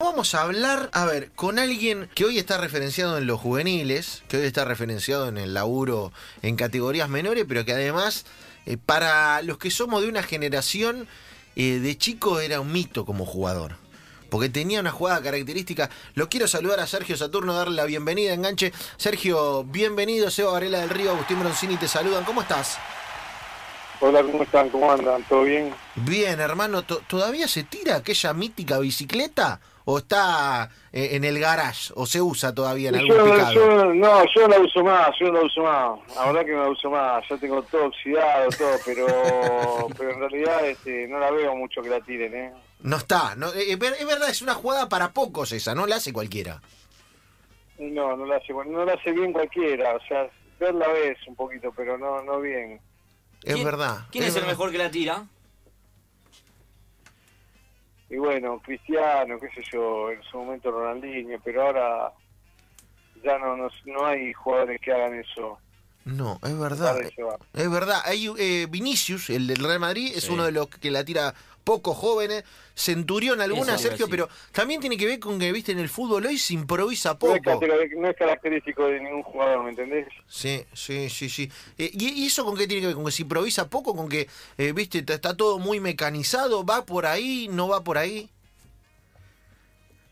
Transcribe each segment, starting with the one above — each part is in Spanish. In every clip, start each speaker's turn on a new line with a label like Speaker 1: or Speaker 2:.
Speaker 1: Vamos a hablar, a ver, con alguien que hoy está referenciado en los juveniles, que hoy está referenciado en el laburo en categorías menores, pero que además, eh, para los que somos de una generación, eh, de chico era un mito como jugador. Porque tenía una jugada característica. Lo quiero saludar a Sergio Saturno, darle la bienvenida, enganche. Sergio, bienvenido. Seba Varela del Río, Agustín Broncini te saludan. ¿Cómo estás?
Speaker 2: Hola, ¿cómo están? ¿Cómo andan? ¿Todo bien?
Speaker 1: Bien, hermano. ¿To- ¿Todavía se tira aquella mítica bicicleta? ¿O está eh, en el garage? ¿O se usa todavía en algún
Speaker 2: Yo,
Speaker 1: picado?
Speaker 2: yo- no, yo no la uso más, yo no la uso más. La verdad que no la uso más. Ya tengo todo oxidado, todo, pero, pero en realidad este, no la veo mucho que la tiren, ¿eh?
Speaker 1: No está. No, eh, es verdad, es una jugada para pocos esa, no la hace cualquiera.
Speaker 2: No, no la hace, no la hace bien cualquiera. O sea, verla ves un poquito, pero no, no bien.
Speaker 1: Es
Speaker 3: ¿Quién-
Speaker 1: verdad.
Speaker 3: ¿Quién es, el
Speaker 1: verdad.
Speaker 3: mejor que la tira?
Speaker 2: Y bueno, Cristiano, qué sé yo, en su momento Ronaldinho, pero ahora ya no, no, no hay jugadores que hagan eso.
Speaker 1: No, es verdad. Es verdad. Hay eh, Vinicius, el del Real Madrid, es
Speaker 3: Sí.
Speaker 1: uno de los que la tira poco jóvenes. Centurión alguna,
Speaker 3: Eso,
Speaker 1: Sergio,
Speaker 3: sí.
Speaker 1: pero también tiene que ver con que, viste, en el fútbol hoy se improvisa
Speaker 2: No es,
Speaker 1: poco.
Speaker 2: no es característico de ningún jugador, ¿me entendés?
Speaker 1: Sí, sí, sí, sí. Eh, ¿y, eso con qué tiene que ver? ¿Con que se improvisa poco? ¿Con que, eh, viste, está- está todo muy mecanizado? ¿Va por ahí? ¿No va por ahí?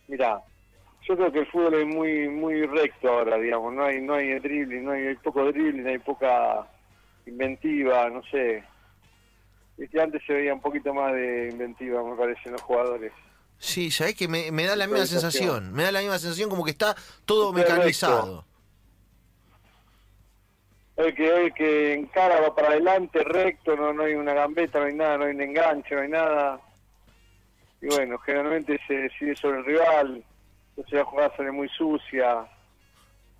Speaker 2: Mira, yo creo que el fútbol es muy muy recto ahora, digamos, no hay no hay dribbling, no hay, hay poco dribbling, hay poca inventiva, no sé. Viste, antes se veía un poquito más de inventiva, me parece, en los jugadores.
Speaker 1: Sí, sabés que me, me da la misma sensación. Me da la misma sensación como que está todo
Speaker 2: Perfecto.
Speaker 1: mecanizado.
Speaker 2: El que el que encara va para adelante, recto, no no hay una gambeta, no hay nada, no hay un enganche, no hay nada. Y bueno, generalmente se decide sobre el rival, la jugada sale muy sucia,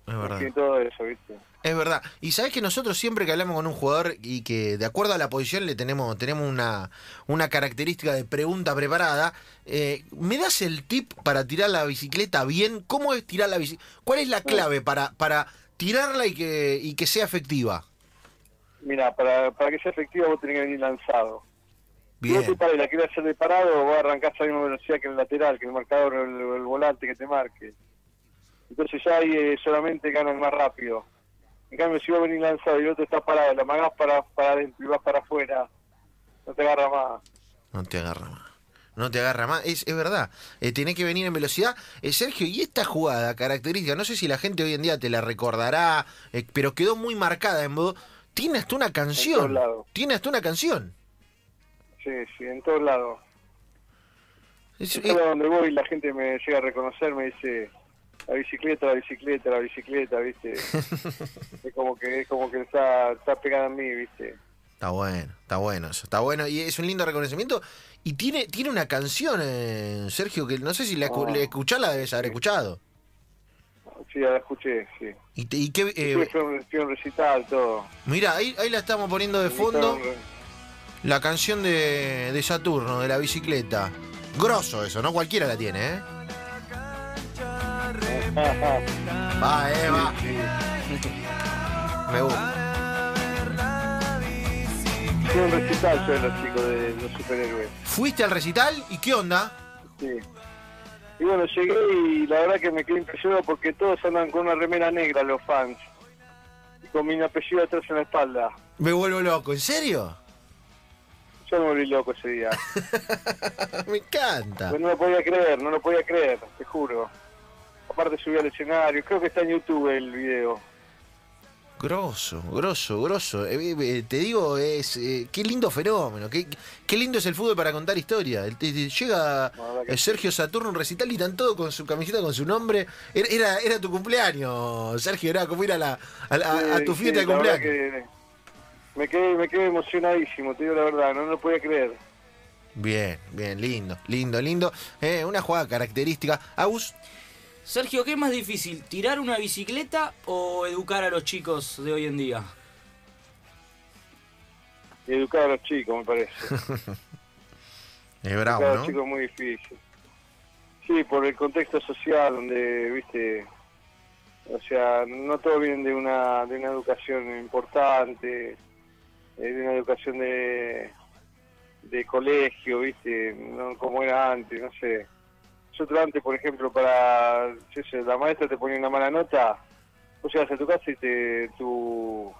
Speaker 1: Es verdad.
Speaker 2: fin, todo eso, ¿viste?
Speaker 1: Es verdad. Y sabes que nosotros siempre que hablamos con un jugador y que de acuerdo a la posición le tenemos, tenemos una, una característica de pregunta preparada, eh, ¿me das el tip para tirar la bicicleta bien? ¿Cómo es tirar la bicicleta? ¿Cuál es la clave para, para tirarla y que, y que sea efectiva?
Speaker 2: Mira, para, para que sea efectiva vos tenés que venir lanzado. Si vos te
Speaker 1: Bien.
Speaker 2: y la querés hacer de parado, vas a arrancar a la misma velocidad que el lateral, que el marcador el, el volante que te marque. Entonces ya ahí eh, solamente ganan más rápido. En cambio, si vos venís lanzado y el otro está parado, la amagás para, para adentro y vas para afuera, no te agarra más.
Speaker 1: No te agarra más. No te agarra más. Es, es verdad. Eh, tenés que venir en velocidad. Eh, Sergio, y esta jugada característica, no sé si la gente hoy en día te la recordará, eh, pero quedó muy marcada en modo. Tiene hasta una canción. Tiene hasta una canción.
Speaker 2: Sí, sí, en todos lados.
Speaker 1: Es-
Speaker 2: En
Speaker 1: eh,
Speaker 2: todo donde voy la gente me llega a reconocer, me dice la bicicleta, la bicicleta, la bicicleta, ¿viste? es como que es como que está, está pegada a mí, ¿viste?
Speaker 1: Está bueno, está bueno eso, está bueno y es un lindo reconocimiento. Y tiene, tiene una canción, eh, Sergio, que no sé si la,
Speaker 2: Ah.
Speaker 1: la escuchás, la debes haber escuchado.
Speaker 2: Sí, ya la escuché, sí.
Speaker 1: Y, te- y qué, eh,
Speaker 2: Sí, fue, un, fue un recital, todo.
Speaker 1: mira, ahí, ahí la estamos poniendo de fondo, la canción de, de Saturno, de la bicicleta. Grosso eso, no cualquiera la tiene, ¿eh? Va, eh, va. Me gusta.
Speaker 2: Fue un recital yo de los chicos de los superhéroes.
Speaker 1: ¿Fuiste al recital y qué onda?
Speaker 2: Sí. Y bueno, llegué y la verdad que me quedé impresionado porque todos andan con una remera negra los fans. Y con mi apellido atrás en la espalda.
Speaker 1: Me vuelvo loco, ¿en serio?
Speaker 2: Yo me volví loco ese día.
Speaker 1: Me encanta.
Speaker 2: No lo podía creer, no lo podía creer, te juro. Aparte subí al escenario, creo que está en YouTube el video.
Speaker 1: Grosso, grosso, grosso. Eh, eh, eh, te digo, es eh, qué lindo fenómeno, qué, qué lindo es el fútbol para contar historia. El- llega Sergio Saturno un recital y están todos con su camiseta con su nombre. Era, era, era tu cumpleaños, Sergio, era como ir a, la, a, la- a
Speaker 2: Sí,
Speaker 1: tu
Speaker 2: sí,
Speaker 1: fiesta de cumpleaños.
Speaker 2: Me quedé, me quedé emocionadísimo, te digo la verdad, no lo podía creer.
Speaker 1: Bien, bien, lindo, lindo, lindo. Eh, una jugada característica. Agus,
Speaker 3: Sergio, ¿qué es más difícil? ¿Tirar una bicicleta o educar a los chicos de hoy en día?
Speaker 2: Educar a los chicos, me parece.
Speaker 1: es bravo,
Speaker 2: Educar a
Speaker 1: ¿no?
Speaker 2: los chicos es muy difícil. Sí, por el contexto social donde, viste, o sea, no todos vienen de una, de una educación importante, de una educación de, de colegio, viste, no como era antes, no sé. nosotros antes, por ejemplo, para yo sé, la maestra te ponía una mala nota, vos llegas a tu casa y te, tu,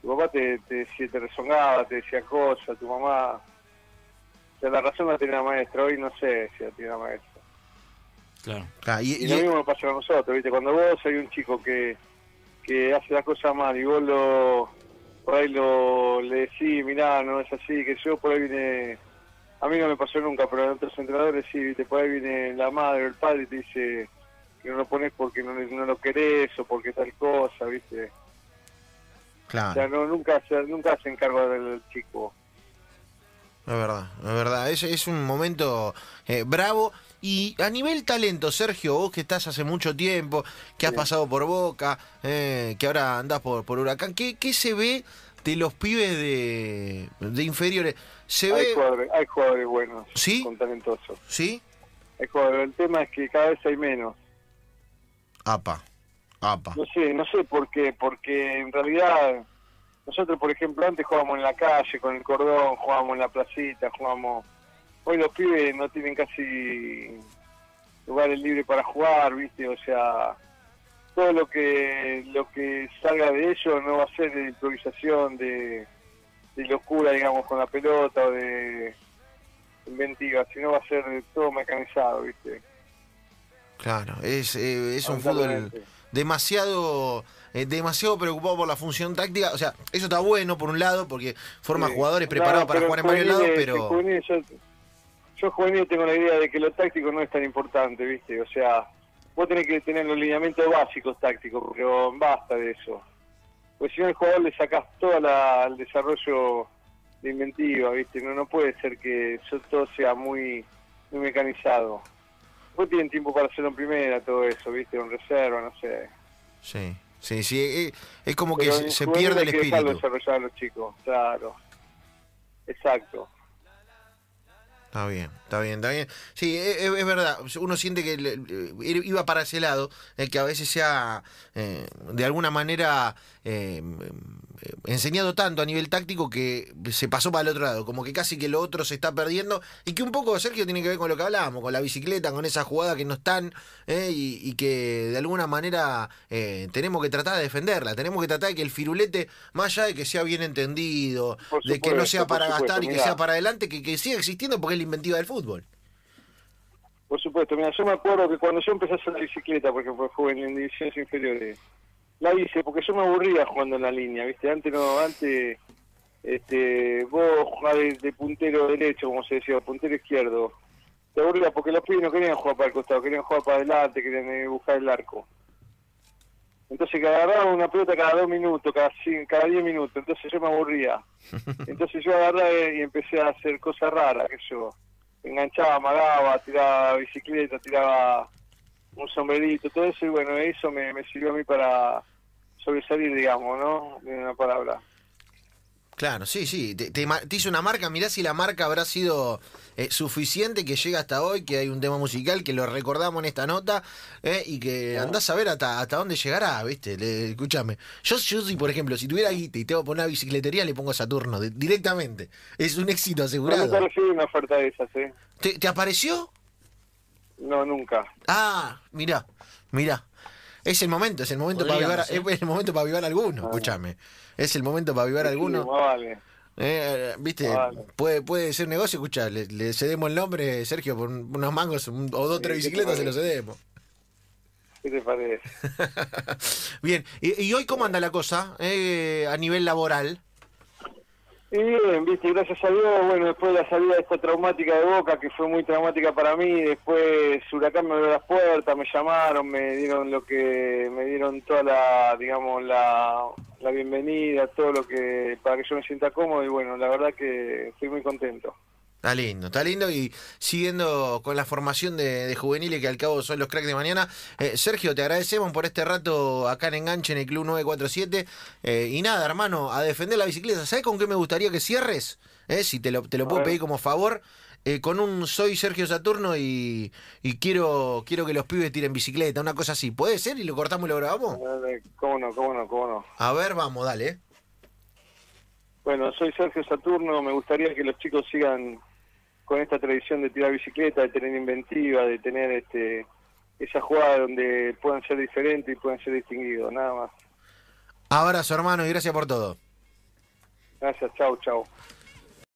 Speaker 2: tu papá te, te, decía- te rezongaba, te decía cosas, tu mamá. O sea, la razón la tenía la maestra, hoy no sé si la tiene la maestra.
Speaker 3: Claro.
Speaker 1: Ah, y-
Speaker 2: Y
Speaker 1: y-
Speaker 2: lo mismo nos pasa a nosotros, ¿viste? Cuando vos hay un chico que, que hace las cosas mal y vos lo, por ahí lo, le decís, mirá, no es así, que yo por ahí viene, a mí no me pasó nunca, pero a otros entrenadores sí, ¿viste? Por ahí viene la madre o el padre y te dice que no lo pones porque no, no lo querés o porque tal cosa, ¿viste? O sea,
Speaker 1: claro,
Speaker 2: no, nunca, se, nunca se encarga del chico.
Speaker 1: es verdad, es verdad. Es, es un momento eh, bravo. Y a nivel talento, Sergio, vos que estás hace mucho tiempo, que has
Speaker 2: Sí.
Speaker 1: pasado por Boca, eh, que ahora andás por, por Huracán, ¿qué, ¿qué se ve de los pibes de, de inferiores? ¿Se
Speaker 2: Hay
Speaker 1: ve?
Speaker 2: jugadores, hay jugadores buenos,
Speaker 1: ¿Sí?
Speaker 2: con talentosos.
Speaker 1: ¿Sí?
Speaker 2: Hay jugadores, el tema es que cada vez hay menos.
Speaker 1: Apa, apa.
Speaker 2: No sé, no sé por qué, porque en realidad nosotros, por ejemplo, antes jugábamos en la calle con el cordón, jugábamos en la placita, jugábamos... Hoy los pibes no tienen casi lugares libres para jugar, ¿viste? O sea, todo lo que lo que salga de ellos no va a ser de improvisación, de, de locura, digamos, con la pelota o de inventiva, sino va a ser de todo mecanizado, ¿viste?
Speaker 1: Claro, es, eh, es un fútbol demasiado eh, demasiado preocupado por la función táctica. O sea, eso está bueno por un lado, porque forma
Speaker 2: Sí.
Speaker 1: jugadores
Speaker 2: No,
Speaker 1: preparados para jugar en varios lados, pero...
Speaker 2: yo, juvenil tengo la idea de que lo táctico no es tan importante, ¿viste? O sea, vos tenés que tener los lineamientos básicos tácticos, pero basta de eso. Pues si no al jugador le sacás todo la- el desarrollo de inventiva, ¿viste? No, no puede ser que eso todo sea muy, muy mecanizado. Vos tienen tiempo para hacerlo en primera, todo eso, ¿viste? En reserva, no sé.
Speaker 1: Sí, sí, sí. eh, Es como que se, pierde
Speaker 2: hay
Speaker 1: el
Speaker 2: que dejarlo
Speaker 1: espíritu.
Speaker 2: desarrollar a los chicos, claro. Exacto.
Speaker 1: Está bien, está bien, está bien. Sí, es, es- es verdad. Uno siente que le- iba para ese lado, el que a veces se ha, eh, de alguna manera, eh, enseñado tanto a nivel táctico que se pasó para el otro lado. Como que casi que lo otro se está perdiendo. Y que un poco, Sergio, tiene que ver con lo que hablábamos, con la bicicleta, con esa jugada que no están, eh, y, y que de alguna manera eh, tenemos que tratar de defenderla. Tenemos que tratar de que el firulete, más allá de que sea bien entendido, de que no sea para
Speaker 2: supuesto,
Speaker 1: gastar y que
Speaker 2: mirá.
Speaker 1: sea para adelante, que, que siga existiendo porque es la inventiva del fútbol.
Speaker 2: Por supuesto, mira, yo me acuerdo que cuando yo empecé a hacer la bicicleta, por ejemplo, joven en divisiones inferiores, la hice porque yo me aburría jugando en la línea, ¿viste? Antes no, antes, este, vos jugás de, de puntero derecho, como se decía, puntero izquierdo, te aburría porque los pibes no querían jugar para el costado, querían jugar para adelante, querían eh, buscar el arco. Entonces que agarraba una pelota cada dos minutos, cada cin- cada diez minutos, entonces yo me aburría. Entonces yo agarré y empecé a hacer cosas raras, que yo enganchaba, amagaba, tiraba bicicleta, tiraba un sombrerito, todo eso, y bueno, eso me, me sirvió a mí para sobresalir, digamos, ¿no? De una palabra.
Speaker 1: Claro, sí, sí. Te, te ma- te hizo una marca, mirá si la marca habrá sido eh, suficiente que llega hasta hoy, que hay un tema musical que lo recordamos en esta nota eh, y que andás a ver hasta, hasta dónde llegará, ¿viste? Le- escúchame. Yo, yo si, por ejemplo, si tuviera guita y tengo que poner una bicicletería, le pongo Saturno de- directamente. Es un éxito asegurado.
Speaker 2: una oferta de esas, ¿eh?
Speaker 1: ¿Te, te apareció?
Speaker 2: No, nunca.
Speaker 1: Ah, mirá, mirá. Es el momento, es el momento para avivar,
Speaker 3: ¿eh?
Speaker 1: es el momento para avivar alguno, escúchame. Es el momento para avivar alguno.
Speaker 2: Sí, más vale.
Speaker 1: Eh, Viste,
Speaker 2: Vale.
Speaker 1: puede, puede ser negocio, escucha, le, le cedemos el nombre, Sergio, por un- unos mangos un- o dos, tres
Speaker 2: ¿qué te
Speaker 1: bicicletas, se lo cedemos.
Speaker 2: ¿Qué te parece?
Speaker 1: Bien, y, y hoy cómo anda la cosa eh, a nivel laboral?
Speaker 2: Y bien, viste, gracias a Dios, bueno, después de la salida esta traumática de Boca, que fue muy traumática para mí, después Huracán me abrió las puertas, me llamaron, me dieron lo que, me dieron toda la, digamos, la, la bienvenida, todo lo que, para que yo me sienta cómodo, y bueno, la verdad que estoy muy contento.
Speaker 1: Está lindo, está lindo y siguiendo con la formación de, de juveniles que al cabo son los cracks de mañana. Eh, Sergio, te agradecemos por este rato acá en Enganche en el Club 947. Eh, y nada, hermano, a defender la bicicleta. ¿Sabes con qué me gustaría que cierres? Eh, si te lo, te lo puedo pedir como favor. Eh, con un soy Sergio Saturno y, y quiero quiero que los pibes tiren bicicleta, una cosa así. ¿Puede ser? ¿Y lo cortamos y lo grabamos?
Speaker 2: ¿Cómo no, cómo no, cómo no?
Speaker 1: A ver, vamos, dale.
Speaker 2: Bueno, soy Sergio Saturno, me gustaría que los chicos sigan con esta tradición de tirar bicicleta, de tener inventiva, de tener este esa jugada donde puedan ser diferentes y puedan ser distinguidos, nada más.
Speaker 1: Abrazo, hermano, y gracias por todo.
Speaker 2: Gracias, chau, chau.